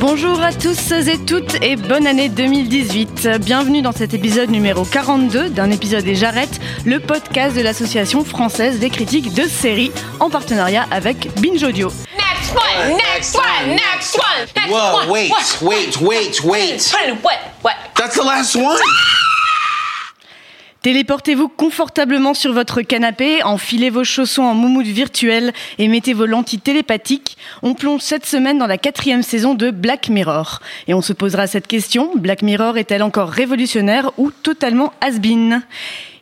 Bonjour à tous et toutes et bonne année 2018. Bienvenue dans cet épisode numéro 42 d'un épisode et j'arrête, le podcast de l'association française des critiques de séries en partenariat avec Binge Audio. Next one, next one, next one, next Whoa, one. wait, wait, wait, wait. What? What? That's the last one? Téléportez-vous confortablement sur votre canapé, enfilez vos chaussons en moumoute virtuelle et mettez vos lentilles télépathiques. On plonge cette semaine dans la quatrième saison de Black Mirror. Et on se posera cette question, Black Mirror est-elle encore révolutionnaire ou totalement has-been?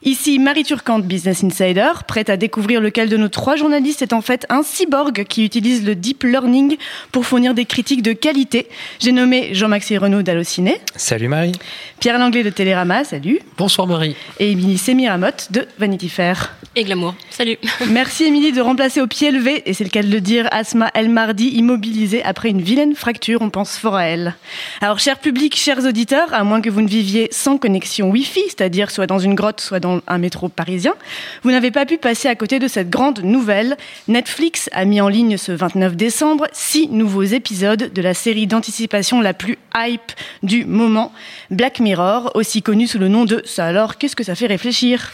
Ici Marie Turcante, Business Insider, prête à découvrir lequel de nos trois journalistes est en fait un cyborg qui utilise le deep learning pour fournir des critiques de qualité. J'ai nommé Jean-Maxime Renaud d'Allociné, Salut Marie. Pierre Langlais de Télérama, salut, Bonsoir Marie. et Émilie Semiramotte de Vanity Fair. Et glamour. Salut. Merci Émilie de remplacer au pied levé, et c'est le cas de le dire, Asma El Mardi, immobilisée après une vilaine fracture, on pense fort à elle. Alors, cher public, chers auditeurs, à moins que vous ne viviez sans connexion Wi-Fi, c'est-à-dire soit dans une grotte, soit dans un métro parisien, vous n'avez pas pu passer à côté de cette grande nouvelle. Netflix a mis en ligne ce 29 décembre six nouveaux épisodes de la série d'anticipation la plus hype du moment, Black Mirror, aussi connue sous le nom de Ça alors, qu'est-ce que ça fait réfléchir?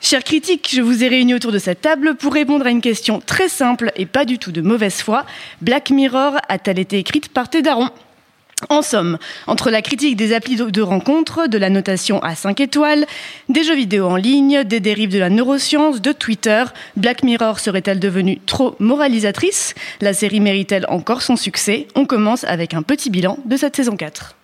Chers critiques, je vous ai réunis autour de cette table pour répondre à une question très simple et pas du tout de mauvaise foi. Black Mirror a-t-elle été écrite par tes darons en somme, entre la critique des applis de rencontres, de la notation à 5 étoiles, des jeux vidéo en ligne, des dérives de la neuroscience, de Twitter, Black Mirror serait-elle devenue trop moralisatrice? La série mérite-t-elle encore son succès? On commence avec un petit bilan de cette saison 4.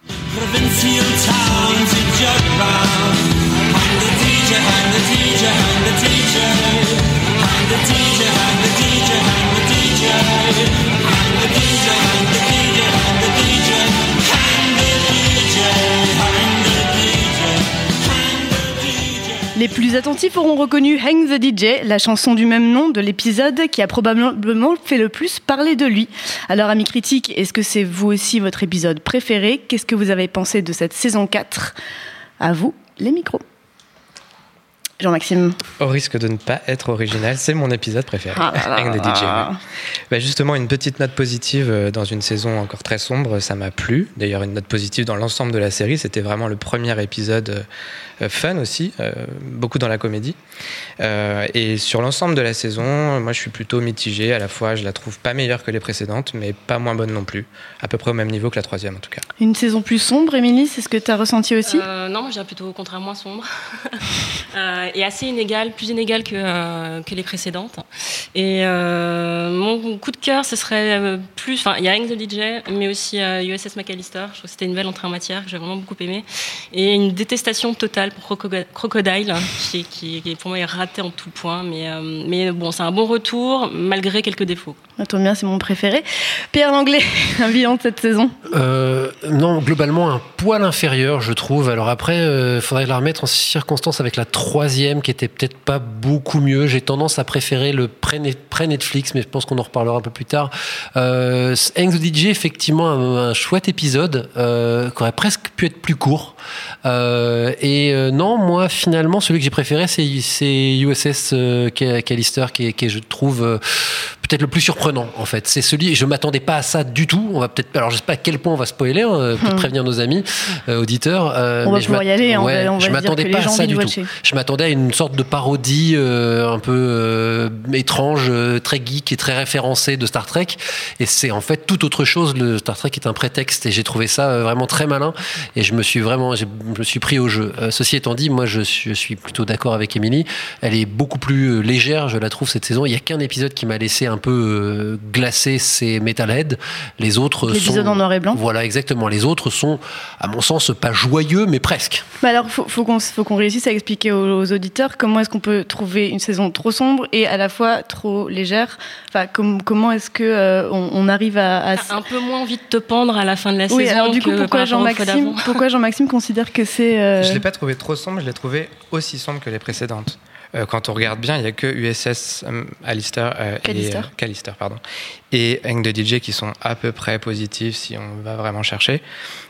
Les plus attentifs auront reconnu Hang the DJ, la chanson du même nom de l'épisode qui a probablement fait le plus parler de lui. Alors, amis critiques, est-ce que c'est vous aussi votre épisode préféré? Qu'est-ce que vous avez pensé de cette saison 4 À vous, les micros. Jean-Maxime. Au risque de ne pas être original, c'est mon épisode préféré. Ah là là Hang the là DJ. là. ouais. Bah, justement, une petite note positive euh, dans une saison encore très sombre, ça m'a plu. D'ailleurs, une note positive dans l'ensemble de la série, c'était vraiment le premier épisode euh, fun aussi, euh, beaucoup dans la comédie. Et sur l'ensemble de la saison, moi je suis plutôt mitigé. À la fois, je la trouve pas meilleure que les précédentes, mais pas moins bonne non plus. À peu près au même niveau que la troisième en tout cas. Une saison plus sombre, Émilie, c'est ce que tu as ressenti aussi? Euh, non, moi je dirais plutôt au contraire moins sombre. Euh, et assez inégale, plus inégale que, euh, que les précédentes. Et euh, mon coup de cœur, ce serait euh, plus. Enfin, il y a Hang the DJ, mais aussi USS McAllister. Je trouve que c'était une belle entrée en matière que j'ai vraiment beaucoup aimé. Et une détestation totale pour Croco- Crocodile, qui, qui, qui pour moi est raté en tout point. Mais bon, c'est un bon retour, malgré quelques défauts. Bien, c'est mon préféré. Pierre Langlais, un bilan de cette saison Euh, non, globalement, un poil inférieur, je trouve. Alors après, il faudrait la remettre en circonstance avec la troisième, qui était peut-être pas beaucoup mieux. J'ai tendance à préférer le pré- pré-Netflix, mais je pense qu'on en reparlera un peu plus tard. Euh, the DJ, effectivement, un, un chouette épisode, euh, qui aurait presque pu être plus court. Euh, et euh, non, moi, finalement, celui que j'ai préféré, c'est USS euh, Ca- Callister, qui qui je trouve, euh, peut-être le plus surprenant, en fait. C'est celui, je m'attendais pas à ça du tout. On va peut-être, alors je sais pas à quel point on va spoiler, hein, peut-être Hmm. prévenir nos amis euh, auditeurs. euh, On va mais je pouvoir y aller, hein, on ouais, va- on va je m'attendais pas à ça du tout. Je m'attendais à une sorte de parodie euh, un peu euh, étrange, très geek et très référencée de Star Trek. Et c'est en fait tout autre chose. Le Star Trek est un prétexte et j'ai trouvé ça vraiment très malin. Et je me suis vraiment, je me suis pris au jeu. Ceci étant dit, moi je suis, je suis plutôt d'accord avec Émilie. Elle est beaucoup plus légère, je la trouve cette saison. Il y a qu'un épisode qui m'a laissé un peu euh, glacé, c'est Metalhead. Les autres L'épisode sont en noir et blanc. Voilà, exactement. Les autres sont, à mon sens, pas joyeux, mais presque. Bah alors, faut, faut qu'on faut qu'on réussisse à expliquer aux, aux auditeurs comment est-ce qu'on peut trouver une saison trop sombre et à la fois trop légère. Enfin, com- comment est-ce que euh, on, on arrive à, à T'as un peu moins envie de te pendre à la fin de la oui, saison. alors du coup, que pourquoi Jean-Maxime, pourquoi Jean-Maxime considère que c'est euh, Je l'ai pas trouvé trop sombre, je l'ai trouvé aussi sombre que les précédentes. Euh, quand on regarde bien, il y a que USS euh, Alistair, euh, et, Callister, pardon, et Hang the DJ qui sont à peu près positifs si on va vraiment chercher,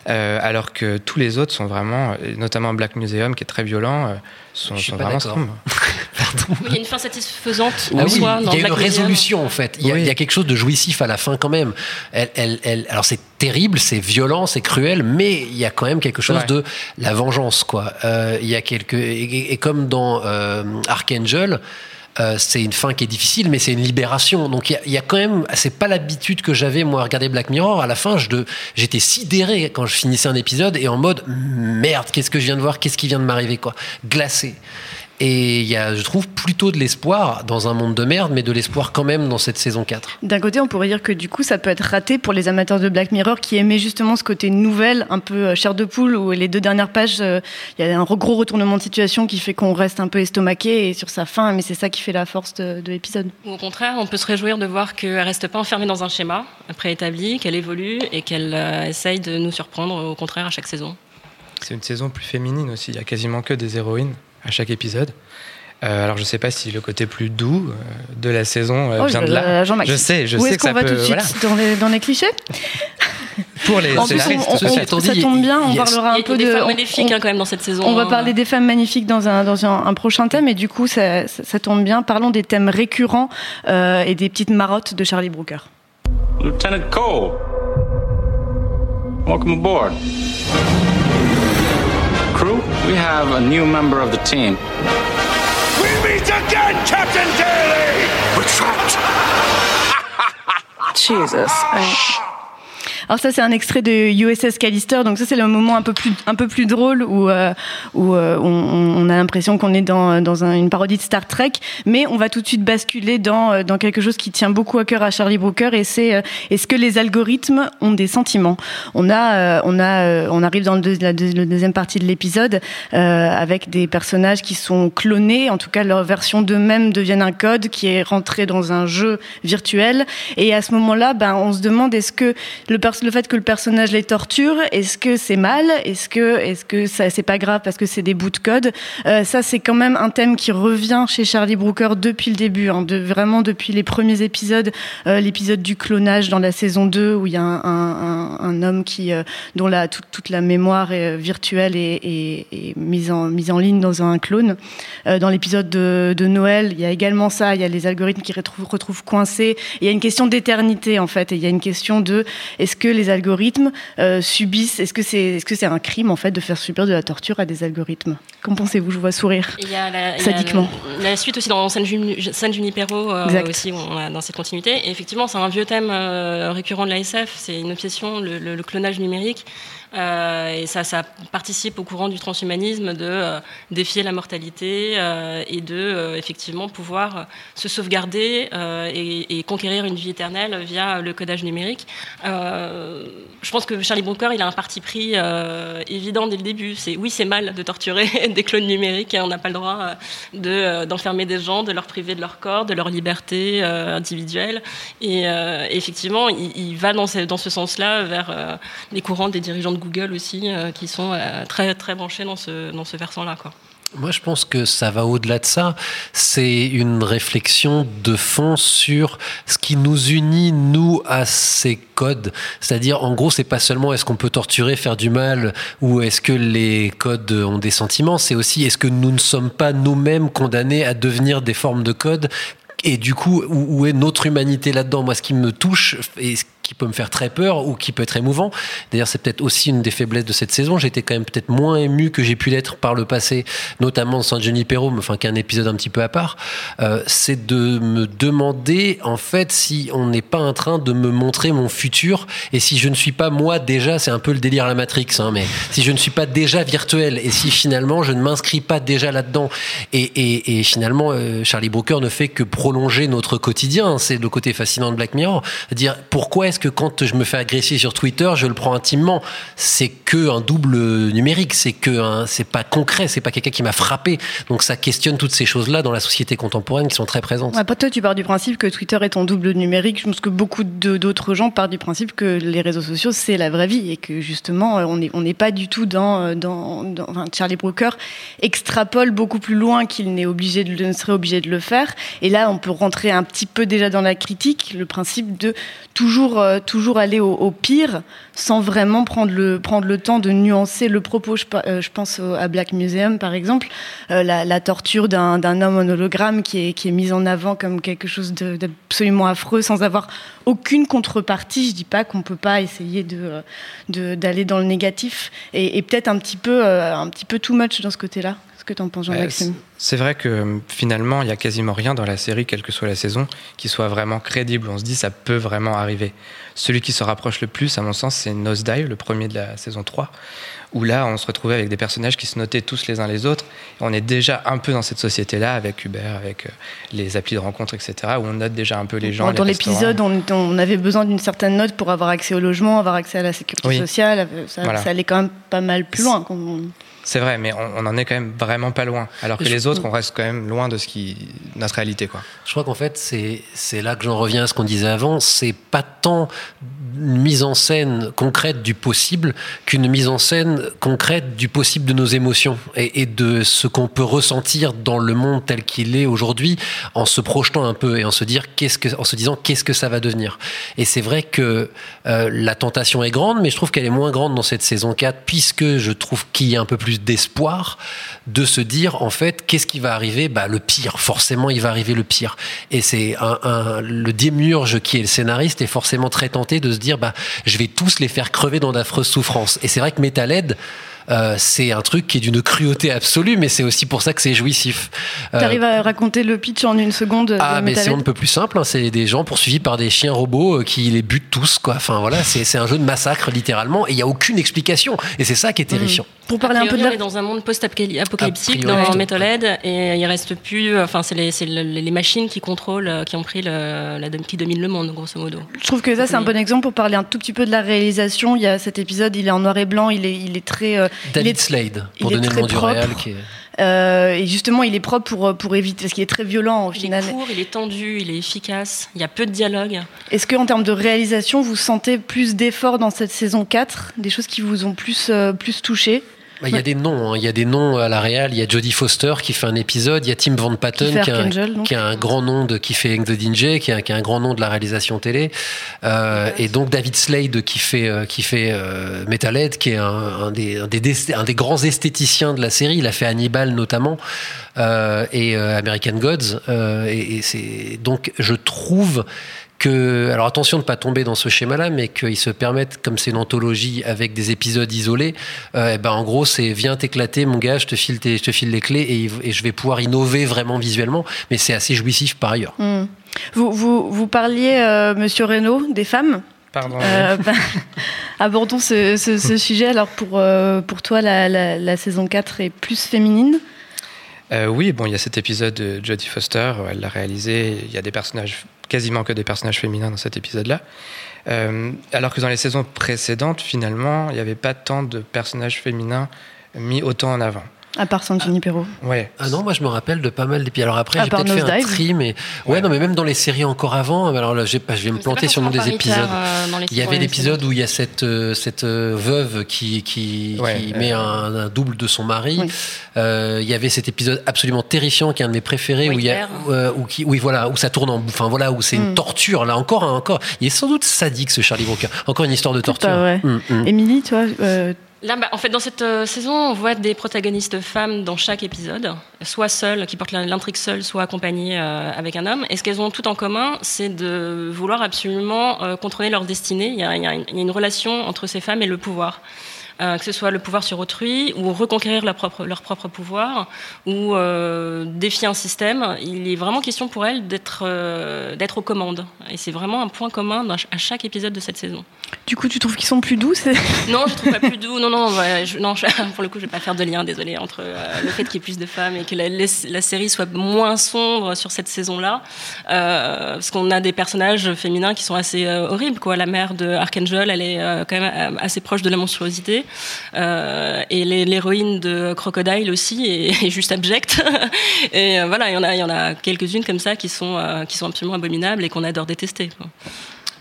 Euh, alors que tous les autres sont vraiment, notamment Black Museum qui est très violent, euh, sont, Je suis sont pas vraiment Il y a une fin satisfaisante Ah en oui, soi il y a une Black Museum. résolution en fait. Il y, a, Oui. il y a quelque chose de jouissif à la fin quand même. Elle, elle, elle- alors c'est terrible, c'est violent, c'est cruel, mais il y a quand même quelque chose Ouais. de la vengeance quoi. Euh, il y a quelque et, et comme dans euh, Archangel. Euh, c'est une fin qui est difficile, mais c'est une libération. Donc il y y, a quand même, c'est pas l'habitude que j'avais moi à regarder Black Mirror. À la fin, j'étais sidéré quand je finissais un épisode et en mode merde, qu'est-ce que je viens de voir, qu'est-ce qui vient de m'arriver quoi, glacé. Et il y a, je trouve, plutôt de l'espoir dans un monde de merde, mais de l'espoir quand même dans cette saison 4. D'un côté, on pourrait dire que du coup, ça peut être raté pour les amateurs de Black Mirror qui aimaient justement ce côté nouvelle, un peu euh, chair de poule, où les deux dernières pages, euh, il y a un gros retournement de situation qui fait qu'on reste un peu estomaqué et sur sa fin, mais c'est ça qui fait la force de, de l'épisode. Au contraire, on peut se réjouir de voir qu'elle reste pas enfermée dans un schéma préétabli, qu'elle évolue et qu'elle euh, essaye de nous surprendre au contraire à chaque saison. C'est une saison plus féminine aussi, il y a quasiment que des héroïnes à chaque épisode. Euh, alors je sais pas si le côté plus doux euh, de la saison euh, Oh, vient je- de là. Je sais, je Où sais est-ce que ça qu'on va peut. tout de suite voilà. dans, les, dans les clichés? Pour les En plus, on- on- ceci on- étant ça tombe bien, on parlera un peu des de. femmes on- hein, quand même dans cette saison. On va parler des femmes magnifiques dans un, dans un, un prochain thème, et du coup, ça, ça, ça tombe bien. Parlons des thèmes récurrents euh, et des petites marottes de Charlie Brooker. Lieutenant Cole, welcome aboard. Crew, we have a new member of the team. We meet again, Captain Daly! We're trapped! Jesus. Alors ça, c'est un extrait de USS Callister. Donc ça, c'est le moment un peu plus, un peu plus drôle où, euh, où euh, on, a l'impression qu'on est dans, dans un- une parodie de Star Trek. Mais on va tout de suite basculer dans, euh, dans quelque chose qui tient beaucoup à cœur à Charlie Brooker. Et c'est est-ce que les algorithmes ont des sentiments? On a, on a, on arrive dans le, la, deux- la deuxième partie de l'épisode avec des personnages qui sont clonés. En tout cas, leur version d'eux-mêmes deviennent un code qui est rentré dans un jeu virtuel. Et à ce moment-là, ben, on se demande est-ce que le, pers- le fait que le personnage les torture, est-ce que c'est mal? Est-ce que, est-ce que ça, c'est pas grave parce que c'est des bouts de code? Euh, Ça, c'est quand même un thème qui revient chez Charlie Brooker depuis le début, hein, vraiment depuis les premiers épisodes. Euh, L'épisode du clonage dans la saison 2 où il y a un, homme qui, euh, dont la, toute, la mémoire virtuelle est, mise, en, mise en ligne dans un clone. Dans l'épisode de, de Noël, il y a également ça. Il y a les algorithmes qui retrouvent, retrouvent coincés. Il y a une question d'éternité en fait. Et il y a une question de est-ce que les algorithmes euh, subissent Est-ce que c'est est-ce que c'est un crime en fait de faire subir de la torture à des algorithmes? Qu'en pensez-vous? Je vois sourire. Et Il y a la, Sadiquement. la- la suite aussi dans San, Juni- San Junipero euh, aussi où on a dans cette continuité. Et effectivement, c'est un vieux thème euh, récurrent de la SF. C'est une obsession, le, le- le clonage numérique. Euh, et ça, ça participe au courant du transhumanisme de euh, défier la mortalité euh, et de effectivement pouvoir se sauvegarder et, conquérir une vie éternelle via le codage numérique. Je pense que Charlie Brooker, il a un parti pris évident dès le début. C'est oui, c'est mal de torturer des clones numériques et on n'a pas le droit de, d'enfermer des gens, de leur priver de leur corps, de leur liberté individuelle. Et effectivement, il, va dans ce, sens-là vers les courants des dirigeants de Google aussi, euh, qui sont euh, très très branchés dans ce dans ce versant-là, quoi. Moi, je pense que ça va au-delà de ça. C'est une réflexion de fond sur ce qui nous unit, nous, à ces codes. C'est-à-dire, en gros, c'est pas seulement est-ce qu'on peut torturer, faire du mal, ou est-ce que les codes ont des sentiments. C'est aussi est-ce que nous ne sommes pas nous-mêmes condamnés à devenir des formes de codes et du coup, où, est notre humanité là-dedans? Moi, ce qui me touche et qui peut me faire très peur ou qui peut être émouvant. D'ailleurs, c'est peut-être aussi une des faiblesses de cette saison. J'étais quand même peut-être moins ému que j'ai pu l'être par le passé, notamment sans Johnny Perrault, mais enfin, qu'un épisode un petit peu à part. Euh, c'est de me demander, en fait, si on n'est pas en train de me montrer mon futur et si je ne suis pas moi déjà, c'est un peu le délire à la Matrix, hein, mais si je ne suis pas déjà virtuel et si finalement je ne m'inscris pas déjà là-dedans et, finalement euh, Charlie Brooker ne fait que prolonger notre quotidien, c'est le côté fascinant de Black Mirror, dire pourquoi est-ce que quand je me fais agresser sur Twitter, je le prends intimement, c'est que un double numérique, c'est que c'est pas concret, c'est pas quelqu'un qui m'a frappé, donc ça questionne toutes ces choses-là dans la société contemporaine qui sont très présentes. Ouais, toi, tu pars du principe que Twitter est ton double numérique. Je pense que beaucoup d'autres gens partent du principe que les réseaux sociaux, c'est la vraie vie et que justement, on n'est on n'est pas du tout dans. dans, dans- enfin, Charlie Brooker extrapole beaucoup plus loin qu'il n'est obligé de, ne serait obligé de le faire. Et là, on peut rentrer un petit peu déjà dans la critique, le principe de toujours, euh, toujours aller au, pire sans vraiment prendre le, prendre le temps de nuancer le propos. Je, euh, pense à Black Museum, par exemple, euh, la, torture d'un homme en hologramme qui est, qui est mise en avant comme quelque chose de- d'absolument affreux sans avoir aucune contrepartie. Je dis pas qu'on peut pas essayer de euh, de- d'aller dans le négatif et, et peut-être un petit peu un petit peu too much dans ce côté-là. Que tu en penses, Jean-Maxime c'est vrai que euh, finalement, il y a quasiment rien dans la série, quelle que soit la saison, qui soit vraiment crédible. On se dit, ça peut vraiment arriver. Celui qui se rapproche le plus, à mon sens, c'est Nosedive, le premier de la saison 3, où là, on se retrouvait avec des personnages qui se notaient tous les uns les autres. Et on est déjà un peu dans cette société-là, avec Uber, avec euh, les applis de rencontre, etc., où on note déjà un peu les gens. Dans l'épisode, on, on avait besoin d'une certaine note pour avoir accès au logement, avoir accès à la sécurité Oui. sociale. Ça, Voilà. ça allait quand même pas mal plus loin. C'est vrai, mais on, on en est quand même vraiment pas loin. Alors que Je- les autres, on reste quand même loin de ce qui notre réalité, quoi. Je crois qu'en fait, c'est là que j'en reviens à ce qu'on disait avant. C'est pas tant mise en scène concrète du possible qu'une mise en scène concrète du possible de nos émotions et, de ce qu'on peut ressentir dans le monde tel qu'il est aujourd'hui en se projetant un peu et en se dire qu'est-ce que en se disant qu'est-ce que ça va devenir. Et c'est vrai que euh, la tentation est grande, mais je trouve qu'elle est moins grande dans cette saison 4 puisque je trouve qu'il y a un peu plus d'espoir de se dire en fait qu'est-ce qui va arriver? Bah le pire. Forcément il va arriver le pire. Et c'est un- le démiurge qui est le scénariste est forcément très tenté de se dire bah je vais tous les faire crever dans d'affreuses souffrances et c'est vrai que Metalhead euh, c'est un truc qui est d'une cruauté absolue, mais c'est aussi pour ça que c'est jouissif. Euh, T'arrives à raconter le pitch en une seconde ah, mais c'est ne peut plus simple. hein. C'est des gens poursuivis par des chiens robots euh, qui les butent tous, quoi. Enfin voilà, c'est un jeu de massacre littéralement, et il y a aucune explication. Et c'est ça qui est terrifiant. Pour parler un peu de on la... est dans un monde post-apocalyptique A priori, dans. Metalhead et il reste plus. Enfin, c'est les, les machines qui contrôlent, euh, qui ont pris le, la, qui dominent le monde, grosso modo. Je trouve que ça, c'est un bon exemple pour parler un tout petit peu de la réalisation. Il y a cet épisode, il est en noir et blanc, il est, il est très. euh, il David est- Slade, pour il donner le nom du réel. Qui est... euh, et justement, il est propre pour, pour éviter, parce qu'il est très violent au Il final. est court, il est tendu, il est efficace. Il y a peu de dialogue. Est-ce que en termes de réalisation, vous sentez plus d'efforts dans cette saison 4 Des choses qui vous ont plus, euh, plus touché? Bah, Il y a des noms, hein. il y a des noms à la réal. Il y a Jodie Foster qui fait un épisode, il y a Tim Van Patten Qui a un, Archangel, donc. qui a un grand nom de qui fait Eng the DJ, qui a, qui a un grand nom de la réalisation télé, Euh, et donc David Slade qui fait euh, qui fait euh, Metalhead, qui est un, un des, un, des, un des grands esthéticiens de la série. Il a fait Hannibal notamment euh, et euh, American Gods. euh, et et c'est donc je trouve que, alors attention de ne pas tomber dans ce schéma-là, mais qu'ils se permettent, comme c'est une anthologie avec des épisodes isolés, euh, eh ben en gros c'est viens t'éclater mon gars, je te file, tes- je te file les clés et, et je vais pouvoir innover vraiment visuellement, mais c'est assez jouissif par ailleurs. Hmm. vous, vous, vous parliez, euh, monsieur Reynaud, des femmes? Pardon. Euh, ben, abordons ce, ce- ce sujet. Alors, pour, euh, pour toi, la, la- la saison 4 est plus féminine? Euh, oui, bon, il y a cet épisode de Jodie Foster, elle l'a réalisé. Il y a des personnages, quasiment que des personnages féminins dans cet épisode-là. Euh, alors que dans les saisons précédentes, finalement, il n'y avait pas tant de personnages féminins mis autant en avant. À part Santini Perrault. Ouais. Ah non, moi je me rappelle de pas mal d'épisodes. Alors après, j'ai peut-être fait un tri, mais ouais, non, mais même dans les séries encore avant. Alors là, je vais me planter sur le nom des épisodes. euh, Il y avait l'épisode où il y a cette, euh, cette euh, veuve qui, qui, Ouais, qui euh, met un, un double de son mari. Oui. Euh, il y avait cet épisode absolument terrifiant qui est un de mes préférés où il y a, euh, où qui, oui voilà, où ça tourne en, enfin voilà, où c'est Mm. une torture. Là encore, hein, encore, il est sans doute sadique ce Charlie Brooker. Encore une histoire de torture. Mm, mm. Émilie, toi, euh, Là, bah, en fait, dans cette euh, saison, on voit des protagonistes femmes dans chaque épisode, soit seules, qui portent l'intrigue seule, soit accompagnées euh, avec un homme. Et ce qu'elles ont tout en commun, c'est de vouloir absolument euh, contrôler leur destinée. Y, il y a une relation entre ces femmes et le pouvoir. Euh, que ce soit le pouvoir sur autrui ou reconquérir leur propre, leur propre pouvoir ou euh, défier un système. Il est vraiment question pour elles d'être euh, d'être aux commandes. Et c'est vraiment un point commun à chaque épisode de cette saison. Du coup, tu trouves qu'ils sont plus doux Non, je trouve pas plus doux. Non, non, je- non je- pour le coup, je vais pas faire de lien, désolé, entre le fait qu'il y ait plus de femmes et que la, la- la série soit moins sombre sur cette saison-là. Parce qu'on a des personnages féminins qui sont assez horribles, quoi. La mère de Archangel, elle est quand même assez proche de la monstruosité. Euh, et les- l'héroïne de Crocodile aussi est, est juste abjecte. et euh, voilà, il y en a, il y en a quelques-unes comme ça qui sont, euh, qui sont absolument abominables et qu'on adore détester. quoi.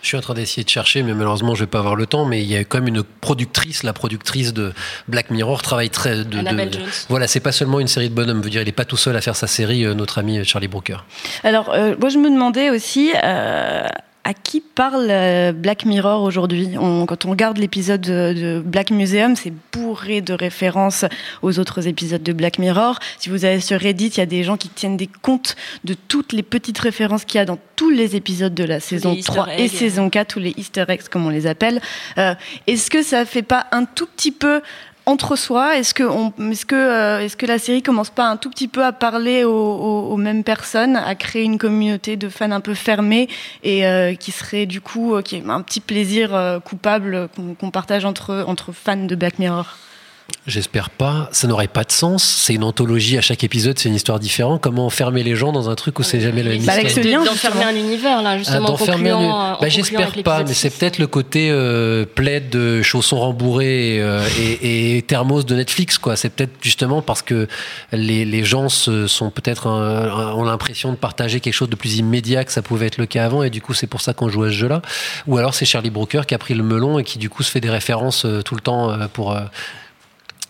Je suis en train d'essayer de chercher, mais malheureusement, je vais pas avoir le temps. Mais il y a quand même une productrice, la productrice de Black Mirror, travaille très. De, Annabelle de- Jones. Voilà, c'est pas seulement une série de bonhommes. Je veux dire, il est pas tout seul à faire sa série. notre ami Charlie Brooker. Alors, euh, moi, je me demandais aussi euh, à qui parle euh, Black Mirror aujourd'hui? On- Quand on regarde l'épisode de, Black Museum, c'est bourré de références aux autres épisodes de Black Mirror. Si vous allez sur Reddit, il y a des gens qui tiennent des comptes de toutes les petites références qu'il y a dans tous les épisodes de la saison Easter 3 et saison 4, tous les easter eggs comme on les appelle. Euh, Est-ce que ça fait pas un tout petit peu entre soi euh, est-ce que la série commence pas un tout petit peu à parler aux, mêmes personnes, à créer une communauté de fans un peu fermée et euh, qui serait du coup euh, qui est un petit plaisir coupable qu'on qu'on partage entre, entre fans de Black Mirror? J'espère pas. Ça n'aurait pas de sens. C'est une anthologie. À chaque épisode, c'est une histoire différente. Comment enfermer les gens dans un truc où c'est jamais la même Bah, avec histoire ce lien, D'enfermer un univers, là, Ah, justement, en d'enfermer un- Bah, J'espère pas, mais c'est peut-être le côté euh, plaid de chaussons rembourrés euh, et, et thermos de Netflix, quoi. C'est peut-être justement parce que les, les gens se, sont peut-être ont l'impression de partager quelque chose de plus immédiat que ça pouvait être le cas avant, et du coup c'est pour ça qu'on joue à ce jeu-là. Ou alors c'est Charlie Brooker qui a pris le melon et qui du coup se fait des références euh, tout le temps euh, pour euh,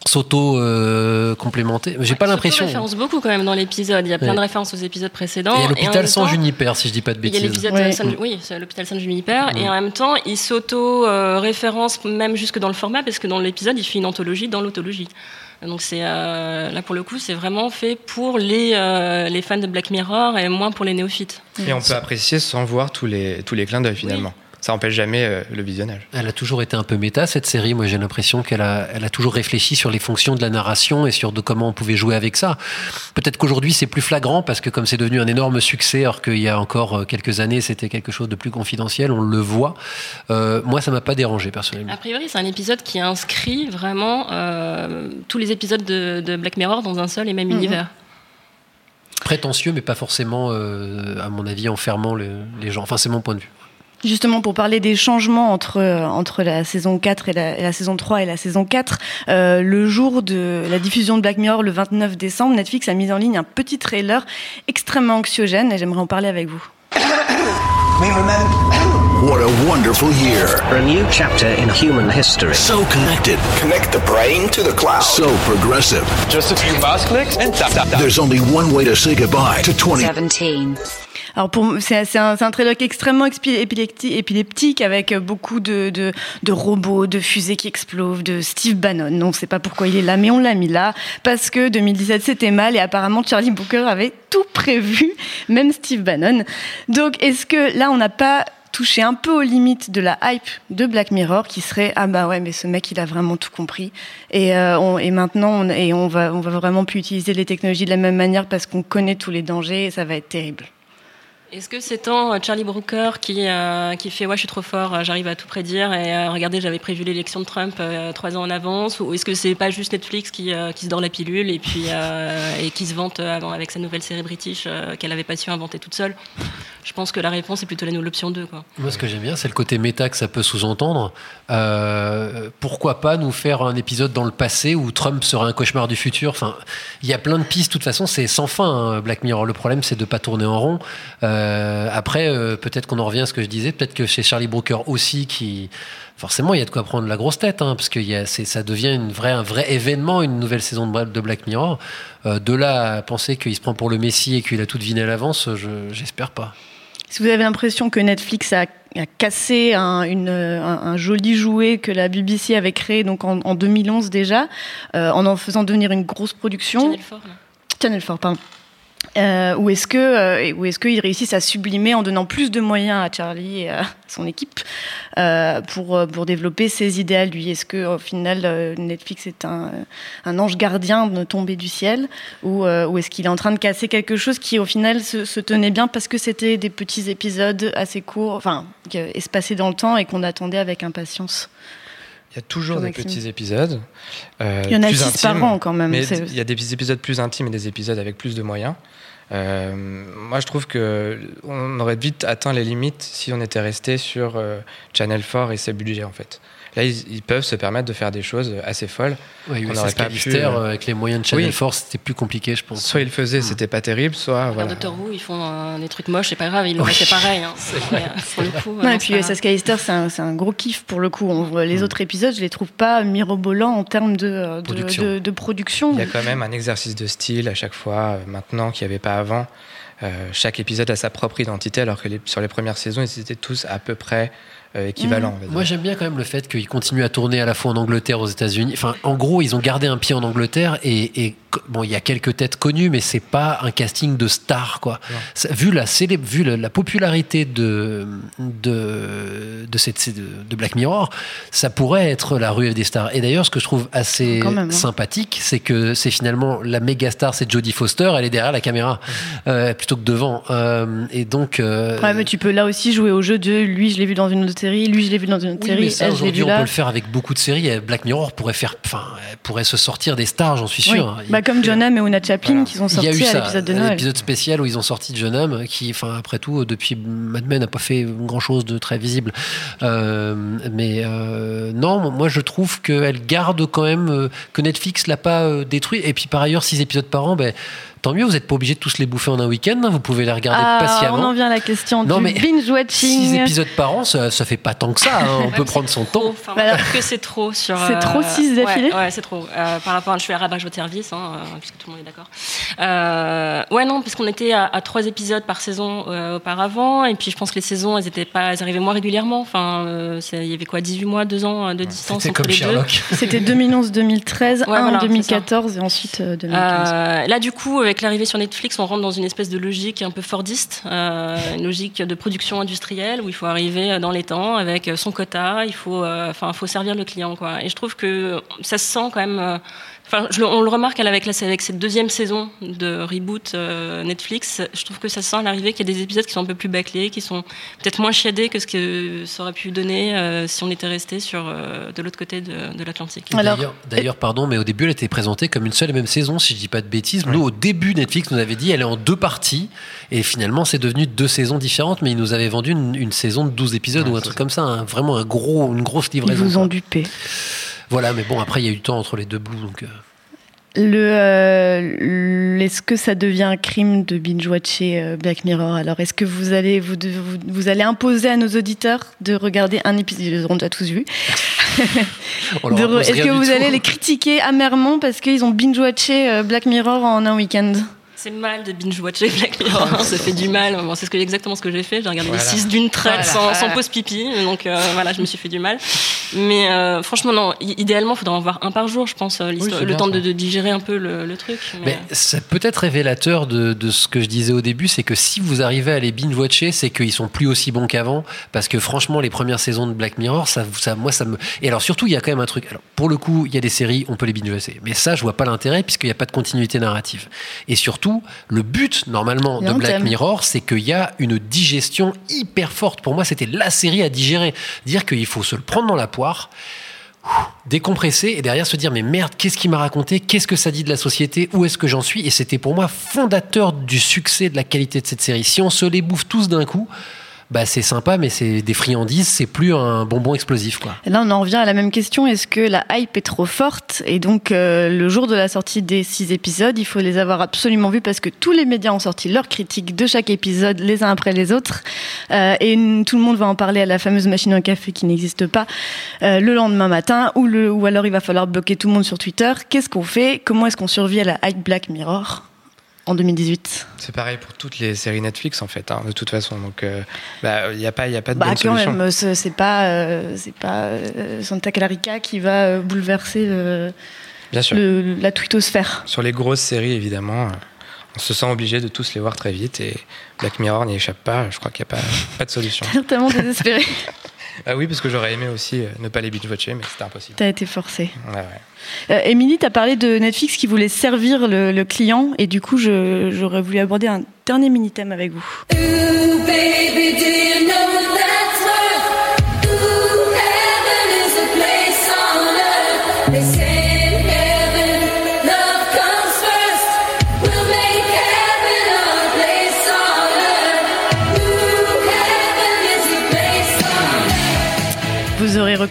s'auto euh, complémenter. J'ai pas l'impression. Il référence beaucoup quand même dans l'épisode. Il y a plein Ouais. de références aux épisodes précédents. Il y a l'hôpital même sans temps, Juniper, si je dis pas de Il y a bêtises. l'épisode Ouais. de San- oui, c'est l'hôpital San Juniper, Mm. et en même temps, il s'auto-référence même jusque dans le format, parce que dans l'épisode, il fait une anthologie dans l'autologie. Donc c'est euh, là pour le coup, c'est vraiment fait pour les, euh, les fans de Black Mirror et moins pour les néophytes. Et on peut apprécier sans voir tous les, tous les clins d'œil finalement. Ça empêche jamais euh, le visionnage. Elle a toujours été un peu méta cette série. Moi, j'ai l'impression qu'elle a, elle a toujours réfléchi sur les fonctions de la narration et sur de comment on pouvait jouer avec ça. Peut-être qu'aujourd'hui c'est plus flagrant parce que comme c'est devenu un énorme succès, alors qu'il y a encore euh, quelques années c'était quelque chose de plus confidentiel, on le voit. Euh, moi, ça m'a pas dérangé personnellement. A priori, c'est un épisode qui inscrit vraiment euh, tous les épisodes de, de Black Mirror dans un seul et même Mhm. univers. Prétentieux, mais pas forcément, euh, à mon avis, enfermant le- les gens. Enfin, c'est mon point de vue. Justement, pour parler des changements entre, euh, entre la saison 4 et la, et la saison 3 et la saison 4, euh, le jour de la diffusion de Black Mirror, le 29 décembre, Netflix a mis en ligne un petit trailer extrêmement anxiogène et j'aimerais en parler avec vous. What a wonderful year. A new chapter in human history. So connected. Connect the brain to the cloud. So progressive. Just a few mouse clicks and tap tap tap. There's only one way to say goodbye to 20. 17. Alors pour c'est un, un est extrêmement épileptique avec beaucoup de, robots, de fusées qui explosent, de Steve Bannon. On ne sait pas pourquoi il est là, mais on l'a mis là parce que 2017 c'était mal et apparemment Charlie Booker avait tout prévu, même Steve Bannon. Donc est-ce que là on n'a pas touché un peu aux limites de la hype de Black Mirror qui serait ah bah ouais mais ce mec il a vraiment tout compris et, euh, maintenant on, et on va vraiment plus utiliser les technologies de la même manière parce qu'on connaît tous les dangers et ça va être terrible. Est-ce que c'est tant euh, Charlie Brooker qui, euh, qui fait Ouais, je suis trop fort, euh, j'arrive à tout prédire et regardez, j'avais prévu l'élection de Trump trois ans en avance Ou est-ce que c'est pas juste Netflix qui, qui se dort la pilule et, puis, et qui se vante avec sa nouvelle série british qu'elle avait pas su inventer toute seule? Je pense que la réponse est plutôt l'option 2. Quoi. Moi, ce que j'aime bien, c'est le côté méta que ça peut sous-entendre. Pourquoi pas nous faire un épisode dans le passé où Trump sera un cauchemar du futur? Enfin, il y a plein de pistes. De toute façon, c'est sans fin, hein, Black Mirror. Le problème, c'est de pas tourner en rond. Après, euh, peut-être qu'on en revient à ce que je disais. Peut-être que chez Charlie Brooker aussi, qui forcément, il y a de quoi prendre la grosse tête, hein, parce que il y a- c'est- ça devient une vraie, un vrai événement, une nouvelle saison de, Black Mirror. Euh, de là à penser qu'il se prend pour le Messie et qu'il a tout deviné à l'avance, je- j'espère pas. Si vous avez l'impression que Netflix a a cassé un, une, un, un joli jouet que la BBC avait créé donc en, en 2011 déjà, euh, en en faisant devenir une grosse production. Channel 4, là. Channel 4, pardon. Euh, ou est-ce que euh, ou est-ce qu'ils réussissent à sublimer en donnant plus de moyens à Charlie et à son équipe euh, pour euh, pour développer ses idées lui? Est-ce que au final Netflix est un ange gardien de tombé du ciel? Ou ou est-ce qu'il est en train de casser quelque chose qui au final se, se tenait bien parce que c'était des petits épisodes assez courts, enfin espacés dans le temps et qu'on attendait avec impatience? Il y a toujours des Maxime. petits épisodes. euh, Il y en a plus six par intimes, an, quand même, Mais il y a des épisodes plus intimes et des épisodes avec plus de moyens. Euh, moi, je trouve que on aurait vite atteint les limites si on était resté sur euh, Channel 4 et ses budgets en fait. Là, ils, ils peuvent se permettre de faire des choses assez folles. Ouais, n'aurait pas pu, euh, euh, avec les moyens de Channel oui. 4, c'était plus compliqué, je pense. Soit ils le faisaient, c'était pas terrible, soit Regarde voilà. Doctor Who, ils font euh, des trucs moches, c'est pas grave, ils l'auraient fait pareil. Hein. Euh, pour le coup, euh, Non, et puis. USS Callister, c'est un, gros kiff pour le coup. On les autres épisodes, je les trouve pas mirobolants en termes de, euh, de, Production. de- de production. Il y a quand même un exercice de style à chaque fois, euh, maintenant qu'il n'y avait pas avant. Euh, chaque épisode a sa propre identité, alors que les- sur les premières saisons, ils étaient tous à peu près euh, va dire. Moi, j'aime bien quand même le fait qu'ils continuent à tourner à la fois en Angleterre, aux États-Unis. Enfin, en gros, ils ont gardé un pied en Angleterre et, bon, il y a quelques têtes connues, mais c'est pas un casting de stars, quoi. Vu la célèbre, vu la, la popularité de de de, cette, de de Black Mirror, ça pourrait être la ruée des stars. Et d'ailleurs, ce que je trouve assez même, hein. sympathique, c'est que c'est finalement la méga star, c'est Jodie Foster, elle est derrière la caméra euh, plutôt que devant. Euh, et donc, euh, Ouais, mais tu peux là aussi jouer au jeu de lui, je l'ai vu dans une autre série, lui, je l'ai vu dans une autre Oui, série, mais ça, elle, je l'ai aujourd'hui, vu on peut le faire avec beaucoup de séries. Black Mirror pourrait faire, enfin, pourrait se sortir des stars, j'en suis Oui. sûr. Bah, comme John Hamm et Una Chaplin qui sont sortis à ça, l'épisode de un Noël. épisode spécial où ils ont sorti John Hamm, qui, enfin, après tout, depuis Mad Men, n'a pas fait grand chose de très visible. Euh, mais euh, non, moi, je trouve qu'elle garde quand même euh, que Netflix l'a pas détruit. Et puis, par ailleurs, six épisodes par an, ben. Tant mieux, vous n'êtes pas obligé de tous les bouffer en un week-end, hein, vous pouvez les regarder Ah, patiemment. on en vient à la question Non, du mais binge Six watching. épisodes par an, ça, ça fait pas tant que ça. hein, On peut prendre son temps. Enfin, je que c'est trop sur. C'est euh, trop, six ouais, d'affilée Ouais, c'est trop. Euh, par rapport à je fais un rabat votre service, hein, euh, puisque tout le monde est d'accord. Euh, ouais, non, parce qu'on était à, à trois épisodes par saison euh, auparavant, et puis je pense que les saisons, elles étaient pas, elles arrivaient moins régulièrement. Enfin, euh, il y avait quoi, 18 mois, 2 ans euh, de distance entre comme les Sherlock. C'était 2011-2013, Ouais, un voilà, en c'est 2014 et ensuite euh, deux. 2015. Euh, là, du coup, avec l'arrivée sur Netflix, on rentre dans une espèce de logique un peu fordiste, euh, une logique de production industrielle où il faut arriver dans les temps avec son quota, il faut, euh, servir le client. Et je trouve que ça se sent quand même. Enfin, je le- on le remarque avec, la, avec cette deuxième saison de reboot euh, Netflix. Je trouve que ça se sent à l'arrivée qu'il y a des épisodes qui sont un peu plus bâclés, qui sont peut-être moins chiadés que ce que ça aurait pu donner euh, si on était resté sur euh, de l'autre côté de, de l'Atlantique. D'ailleurs, pardon, mais au début, elle était présentée comme une seule et même saison, si je dis pas de bêtises. Nous, au début, Netflix nous avait dit elle est en deux parties, et finalement, c'est devenu deux saisons différentes, mais ils nous avaient vendu une, une saison de 12 épisodes ou un truc comme ça, un- vraiment un gros, une grosse Ils livraison. vous quoi. ont dupé. Voilà, mais bon, après, il y a eu du temps entre les deux bouts, donc. euh, Le, euh, est-ce que ça devient un crime de binge-watcher euh, Black Mirror? Alors, est-ce que vous allez, vous, de- vous, vous allez imposer à nos auditeurs de regarder un épisode Ils les auront déjà tous re- Est-ce que vous tout. allez les critiquer amèrement parce qu'ils ont binge-watché Black Mirror en un week-end? C'est mal de binge-watcher Black Mirror, hein, ça fait du mal. Bon, c'est ce que, exactement ce que j'ai fait. J'ai regardé Voilà. les 6 d'une traite Voilà. sans, sans pause pipi. Donc euh, voilà, je me suis fait du mal. Mais euh, franchement, non, i- idéalement, il faudrait en voir un par jour, je pense, euh, c'est le bien, temps de, de digérer un peu le, le truc. Mais, Mais c'est peut-être révélateur de, de ce que je disais au début, c'est que si vous arrivez à les binge-watcher, c'est qu'ils sont plus aussi bons qu'avant, parce que franchement, les premières saisons de Black Mirror, ça, ça, moi, ça me... Et alors surtout, il y a quand même un truc... Alors, pour le coup, il y a des séries, on peut les binge-watcher, mais ça, je vois pas l'intérêt, puisqu'il n'y a pas de continuité narrative. Et surtout, le but, normalement, de Black. Mirror, c'est qu'il y a une digestion hyper forte. Pour moi, c'était la série à digérer. Dire qu'il faut se le prendre dans la poire, décompresser et derrière se dire mais merde qu'est-ce qu'il m'a raconté? Qu'est-ce que ça dit de la société? Où est-ce que j'en suis? Et c'était pour moi fondateur du succès de la qualité de cette série si on se les bouffe tous d'un coup bah c'est sympa mais c'est des friandises c'est plus un bonbon explosif quoi Là, on en revient à la même question. Est-ce que la hype est trop forte? Et donc, euh, le jour de la sortie des six épisodes, il faut les avoir absolument vus parce que tous les médias ont sorti leurs critiques de chaque épisode, les uns après les autres. Euh, et tout le monde va en parler à la fameuse machine à café qui n'existe pas euh, le lendemain matin. Ou, le, ou alors, il va falloir bloquer tout le monde sur Twitter. Qu'est-ce qu'on fait? Comment est-ce qu'on survit à la hype Black Mirror? En 2018. C'est pareil pour toutes les séries Netflix en fait, hein, de toute façon. Donc, il bah, n'y a pas, il a pas de bah, bonne quand solution. même, ce- c'est pas, euh, c'est pas euh, Santa Clarica qui va euh, bouleverser le, Bien sûr. le- la twittosphère. Sur les grosses séries, évidemment, euh, on se sent obligé de tous les voir très vite et Black Mirror n'y échappe pas. Je crois qu'il n'y a pas, pas de solution. T'as tellement désespéré. Ah oui, parce que j'aurais aimé aussi euh, ne pas les binge-watcher, mais c'était impossible. T'as été forcé. Ouais, ouais. Euh, Émilie, t'as parlé de Netflix qui voulait servir le, le client et du coup, j'aurais voulu aborder un dernier mini-thème avec vous. Baby,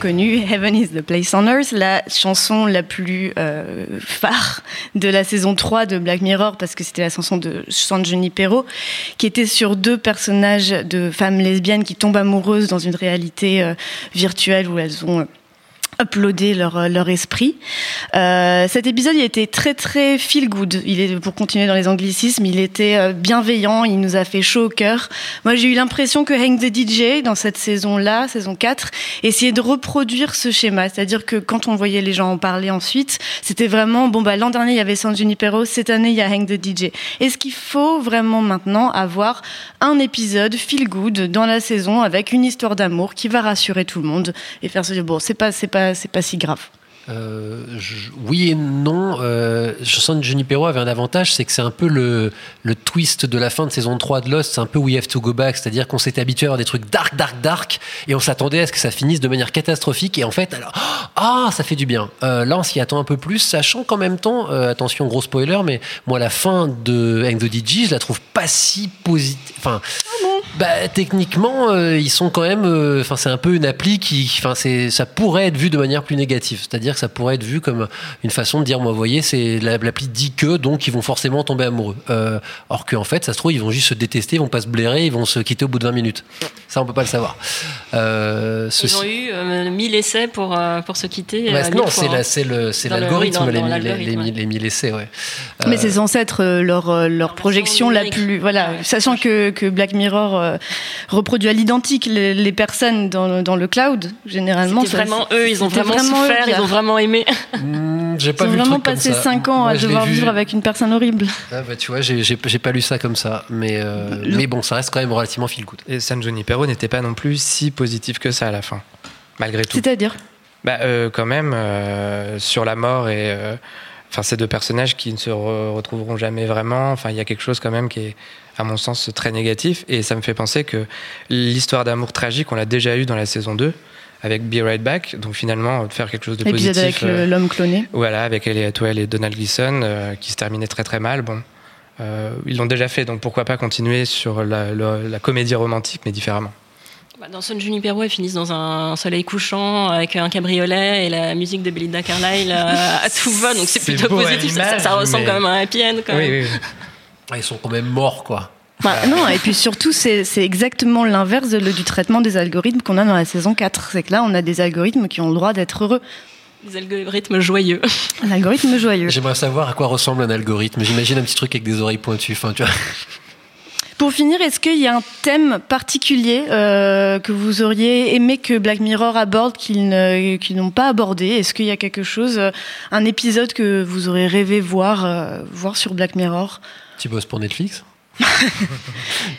Reconnu Heaven is the Place on Earth, la chanson la plus euh, phare de la saison 3 de Black Mirror, parce que c'était la chanson de San Junipero, qui était sur deux personnages de femmes lesbiennes qui tombent amoureuses dans une réalité euh, virtuelle où elles ont euh, uploadé leur, euh, leur esprit. Euh, cet épisode, il était très très feel good. Il est, pour continuer dans les anglicismes, il était euh, bienveillant, il nous a fait chaud au cœur. Moi, j'ai eu l'impression que Hank the DJ, dans cette saison-là, saison 4, essayait de reproduire ce schéma. C'est-à-dire que quand on voyait les gens en parler ensuite, c'était vraiment, bon, bah, l'an dernier, il y avait San Junipero, cette année, il y a Hank the DJ. Est-ce qu'il faut vraiment maintenant avoir un épisode feel good dans la saison avec une histoire d'amour qui va rassurer tout le monde et faire se dire, bon, c'est pas, c'est pas si grave. Euh, je- oui et non. Euh, je sens que Junipero avait un avantage, c'est que c'est un peu le, le twist de la fin de saison 3 de Lost. C'est un peu We Have to Go Back, c'est-à-dire qu'on s'était habitué à avoir des trucs dark, dark, dark, et on s'attendait à ce que ça finisse de manière catastrophique. Et en fait, alors, ah, ça fait du bien. Euh, là, on s'y attend un peu plus, sachant qu'en même temps, euh, attention, gros spoiler, mais moi, la fin de Hang the DJ, je la trouve pas si positive. Enfin, bah, techniquement, euh, ils sont quand même. euh, Enfin, c'est un peu une appli qui. Enfin, c'est, ça pourrait être vu de manière plus négative. C'est-à-dire que ça pourrait être vu comme une façon de dire, moi, vous voyez, c'est la- l'appli dit que, donc ils vont forcément tomber amoureux. Euh, or qu'en fait, ça se trouve, ils vont juste se détester, ils vont pas se blairer, ils vont se quitter au bout de 20 minutes. Ça, on peut pas le savoir. Euh, Ils ont eu euh, 1000 essais pour, euh, pour se quitter. Euh, non, c'est, la- hein. c'est le, c'est le- l'algorithme, dans- les, dans les, l'algorithme, les, les mille essais, ouais. Mais Euh, c'est censé être leur, leur projection la plus. Voilà, sachant que, que Black Mirror euh, reproduit à l'identique les, les personnes dans, dans le cloud, généralement. C'était ça- vraiment eux, ils ont vraiment, eux, souffert, ils ont vraiment aimé. Hmm, j'ai pas Ils ont vu le vraiment truc passé ça. 5 ans Moi, à devoir vu- vivre avec une personne horrible. Ah bah tu vois, j'ai, pas lu ça comme ça, mais, euh, mais bon, ça reste quand même relativement feel good. Et San Junipero n'était pas non plus si positif que ça à la fin, malgré tout. C'est-à-dire Bah, euh, quand même, euh, sur la mort et. euh, Enfin, ces deux personnages qui ne se re- retrouveront jamais vraiment. Enfin, il y a quelque chose quand même qui est, à mon sens, très négatif. Et ça me fait penser que l'histoire d'amour tragique, on l'a déjà eu dans la saison 2 avec Be Right Back. Donc finalement, de faire quelque chose de L'épisode positif. avec euh, l'homme cloné. Voilà, avec Ellie Atwell et Donald Gleason, euh, qui se terminait très très mal. Bon, euh, ils l'ont déjà fait, donc pourquoi pas continuer sur la, la- la comédie romantique, mais différemment. Bah, Dans San Junipero, ils finissent dans un soleil couchant avec un cabriolet et la musique de Belinda Carlisle à, tout va, donc c'est C'est plutôt positif. Ça, ressemble mais- quand même à un happy end. Quand même. Ah, ils sont quand même morts, quoi. Bah, non, et puis surtout, c'est c'est exactement l'inverse du traitement des algorithmes qu'on a dans la saison 4. C'est que là, on a des algorithmes qui ont le droit d'être heureux. Des algorithmes joyeux. Un algorithme joyeux. J'aimerais savoir à quoi ressemble un algorithme. J'imagine un petit truc avec des oreilles pointues. Enfin, tu vois. Pour finir, est-ce qu'il y a un thème particulier euh, que vous auriez aimé que Black Mirror aborde qu'ils ne- qu'ils n'ont pas abordé? Est-ce qu'il y a quelque chose, euh, un épisode que vous aurez rêvé voir, euh, voir sur Black Mirror? Tu bosses pour Netflix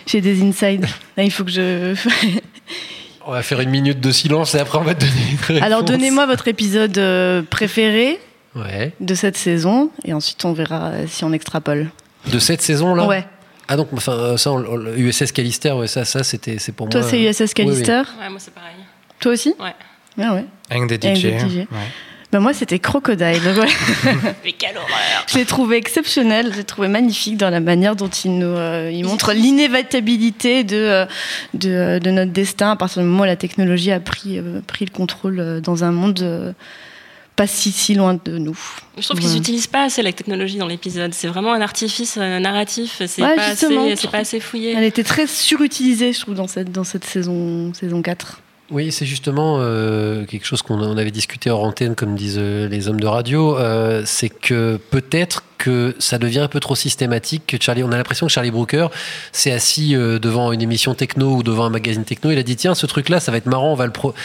J'ai des insides. Là, il faut que je. On va faire une minute de silence et après on va te donner une réponse. Alors, donnez-moi votre épisode euh, préféré Ouais. de cette saison et ensuite on verra euh, si on extrapole. De cette saison-là Ouais. Ah donc, enfin, euh, ça, on- on- USS Callister, ouais, ça, ça c'était, c'est pour Toi, moi. c'est euh, USS Callister Ouais, moi c'est pareil. Toi aussi Ouais. Ah ouais. Avec des Avec DJ. des DJ. ouais. Bah, moi, c'était Crocodile. ouais. Mais quelle horreur Je l'ai trouvé exceptionnel, je l'ai trouvé magnifique dans la manière dont il nous euh, il montre l'inévitabilité de, euh, de, euh, de notre destin à partir du moment où la technologie a pris, euh, pris le contrôle dans un monde euh, pas si, si loin de nous. Je trouve qu'ils Voilà. n'utilisent pas assez la technologie dans l'épisode. C'est vraiment un artifice narratif. C'est Ouais, pas, justement. assez- c'est pas assez fouillé. Elle était très surutilisée, je trouve, dans cette, dans cette saison, saison 4. Oui, c'est justement euh, quelque chose qu'on on avait discuté hors antenne, comme disent euh, les hommes de radio. euh, c'est que peut-être que ça devient un peu trop systématique. Que Charlie, on a l'impression que Charlie Brooker s'est assis devant une émission techno ou devant un magazine techno. Il a dit tiens, ce truc-là, ça va être marrant, on va le pro.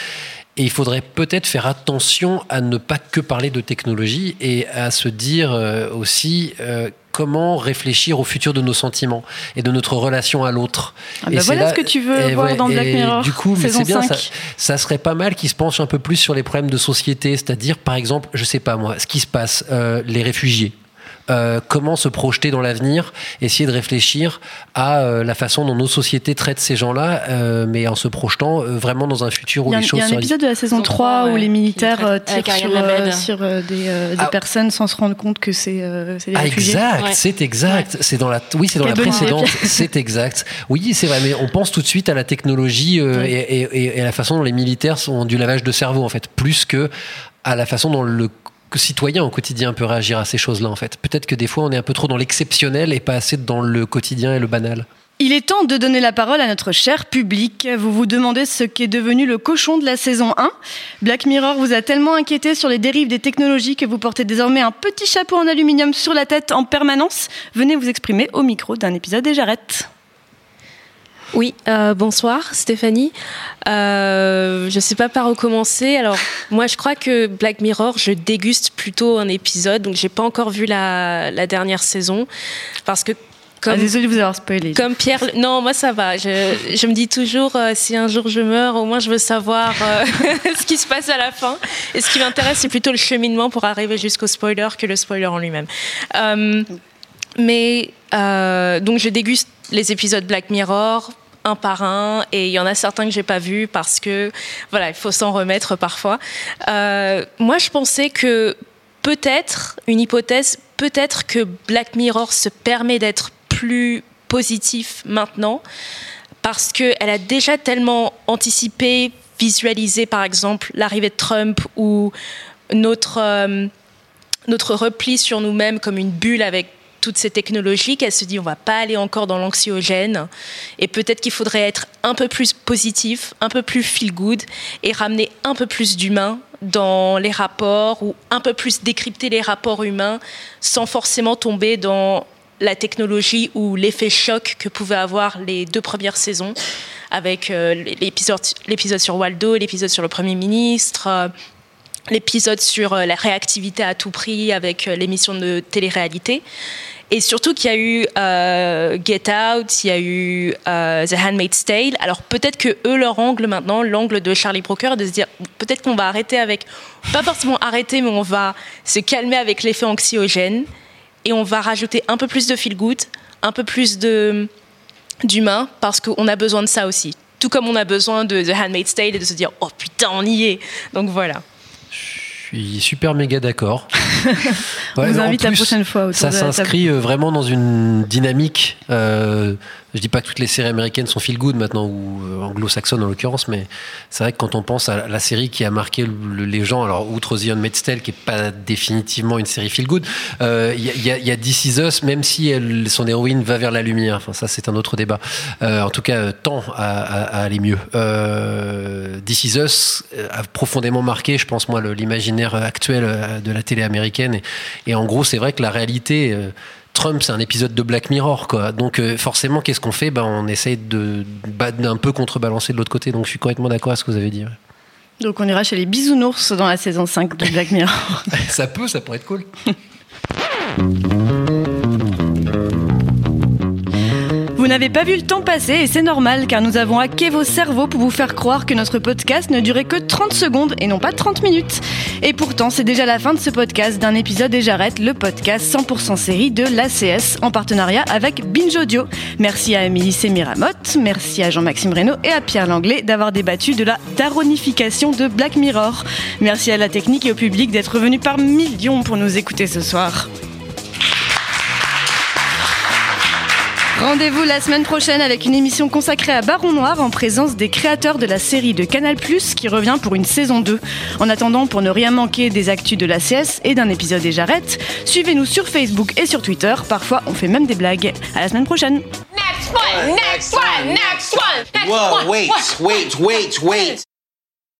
Et il faudrait peut-être faire attention à ne pas que parler de technologie et à se dire euh, aussi euh, comment réfléchir au futur de nos sentiments et de notre relation à l'autre. Ah bah voilà ce que tu veux et voir dans Black Mirror, Du coup, c'est bien, ça, 5. ça serait pas mal qu'ils se penchent un peu plus sur les problèmes de société, c'est-à-dire, par exemple, je sais pas moi, ce qui se passe, euh, les réfugiés. Euh, comment se projeter dans l'avenir, essayer de réfléchir à euh, la façon dont nos sociétés traitent ces gens-là, euh, mais en se projetant euh, vraiment dans un futur où Il y a, les il choses y a un épisode de la saison 3 où les militaires tirent sur, euh, sur, euh, des, euh, des Ah. personnes sans se rendre compte que c'est euh, des Ah, réfugiés. exact, c'est exact. C'est dans la, oui, c'est dans la précédente. c'est exact. Oui, c'est vrai, mais on pense tout de suite à la technologie euh, et, et- et à la façon dont les militaires sont du lavage de cerveau, en fait, plus que à la façon dont le citoyen au quotidien peut réagir à ces choses-là, en fait. Peut-être que des fois, on est un peu trop dans l'exceptionnel et pas assez dans le quotidien et le banal. Il est temps de donner la parole à notre cher public. Vous vous demandez ce qu'est devenu le cochon de la saison 1. Black Mirror vous a tellement inquiété sur les dérives des technologies que vous portez désormais un petit chapeau en aluminium sur la tête en permanence. Venez vous exprimer au micro d'un épisode et j'arrête. Oui, euh, bonsoir Stéphanie. Euh, je ne sais pas par où commencer. Alors, moi, je crois que Black Mirror, je déguste plutôt un épisode. Donc, j'ai pas encore vu la, la dernière saison parce que comme, Ah, désolée de vous avoir spoilé. Comme Pierre, non, moi ça va. Je, je me dis toujours, euh, si un jour je meurs, au moins je veux savoir euh, ce qui se passe à la fin. Et ce qui m'intéresse, c'est plutôt le cheminement pour arriver jusqu'au spoiler que le spoiler en lui-même. Euh, mais donc je déguste les épisodes Black Mirror un par un et il y en a certains que j'ai pas vus parce que voilà il faut s'en remettre parfois. Euh, moi je pensais que peut-être une hypothèse peut-être que Black Mirror se permet d'être plus positif maintenant parce qu'elle a déjà tellement anticipé, visualisé par exemple l'arrivée de Trump ou notre, euh, notre repli sur nous-mêmes comme une bulle avec toutes ces technologies qu'elle se dit on va pas aller encore dans l'anxiogène. Et peut-être qu'il faudrait être un peu plus positif, un peu plus feel good et ramener un peu plus d'humain dans les rapports ou un peu plus décrypter les rapports humains sans forcément tomber dans la technologie ou l'effet choc que pouvaient avoir les deux premières saisons avec euh, l'épisode sur Waldo, l'épisode sur le Premier ministre, euh, l'épisode sur euh, la réactivité à tout prix avec euh, l'émission de télé-réalité. Et surtout qu'il y a eu euh, Get Out, il y a eu The Handmaid's Tale. Alors peut-être que eux, leur angle maintenant, l'angle de Charlie Brooker, de se dire peut-être qu'on va arrêter avec, pas forcément arrêter, mais on va se calmer avec l'effet anxiogène et on va rajouter un peu plus de feel good, un peu plus de d'humain parce qu'on a besoin de ça aussi. Tout comme on a besoin de The Handmaid's Tale et de se dire oh putain on y est. Donc voilà. Je suis super méga d'accord. On vous invite la prochaine fois autour Ça s'inscrit euh, vraiment dans une dynamique. euh, je dis pas que toutes les séries américaines sont feel good maintenant, ou euh, anglo-saxonnes en l'occurrence, mais c'est vrai que quand on pense à la série qui a marqué le- les gens, alors outre The Tale, qui est pas définitivement une série feel good, euh, il y, a- il y a- y Us, même si son héroïne va vers la lumière. Enfin, ça c'est un autre débat. Euh, en tout cas, euh, tend à, aller mieux. Euh, Us euh, a profondément marqué, je pense moi, l'imaginaire actuel euh, de la télé américaine. Et en gros, c'est vrai que la réalité. Trump, c'est un épisode de Black Mirror, quoi. Donc euh, forcément, qu'est-ce qu'on fait? Ben, On essaye de d'un peu contrebalancer de l'autre côté. Donc je suis complètement d'accord avec ce que vous avez dit. Donc on ira chez les bisounours dans la saison 5 de Black Mirror. ça peut, ça pourrait être cool. n'avez pas vu le temps passer et c'est normal car nous avons hacké vos cerveaux pour vous faire croire que notre podcast ne durait que 30 secondes et non pas 30 minutes. Et pourtant, c'est déjà la fin de ce podcast d'un épisode et j'arrête le podcast 100% série de l'ACS en partenariat avec Binge Audio. Merci à Amélie Sémiramotte, merci à Jean-Maxime Reynaud et à Pierre Langlais d'avoir débattu de la daronification de Black Mirror. Merci à la technique et au public d'être venus par millions pour nous écouter ce soir. Rendez-vous la semaine prochaine avec une émission consacrée à Baron Noir en présence des créateurs de la série de Canal+, qui revient pour une saison 2. En attendant, pour ne rien manquer des actus de la CS et d'un épisode et j'arrête, suivez-nous sur Facebook et sur Twitter, parfois on fait même des blagues. À la semaine prochaine Next one, next one, next one, next Whoa, one. wait, one. wait, wait, wait.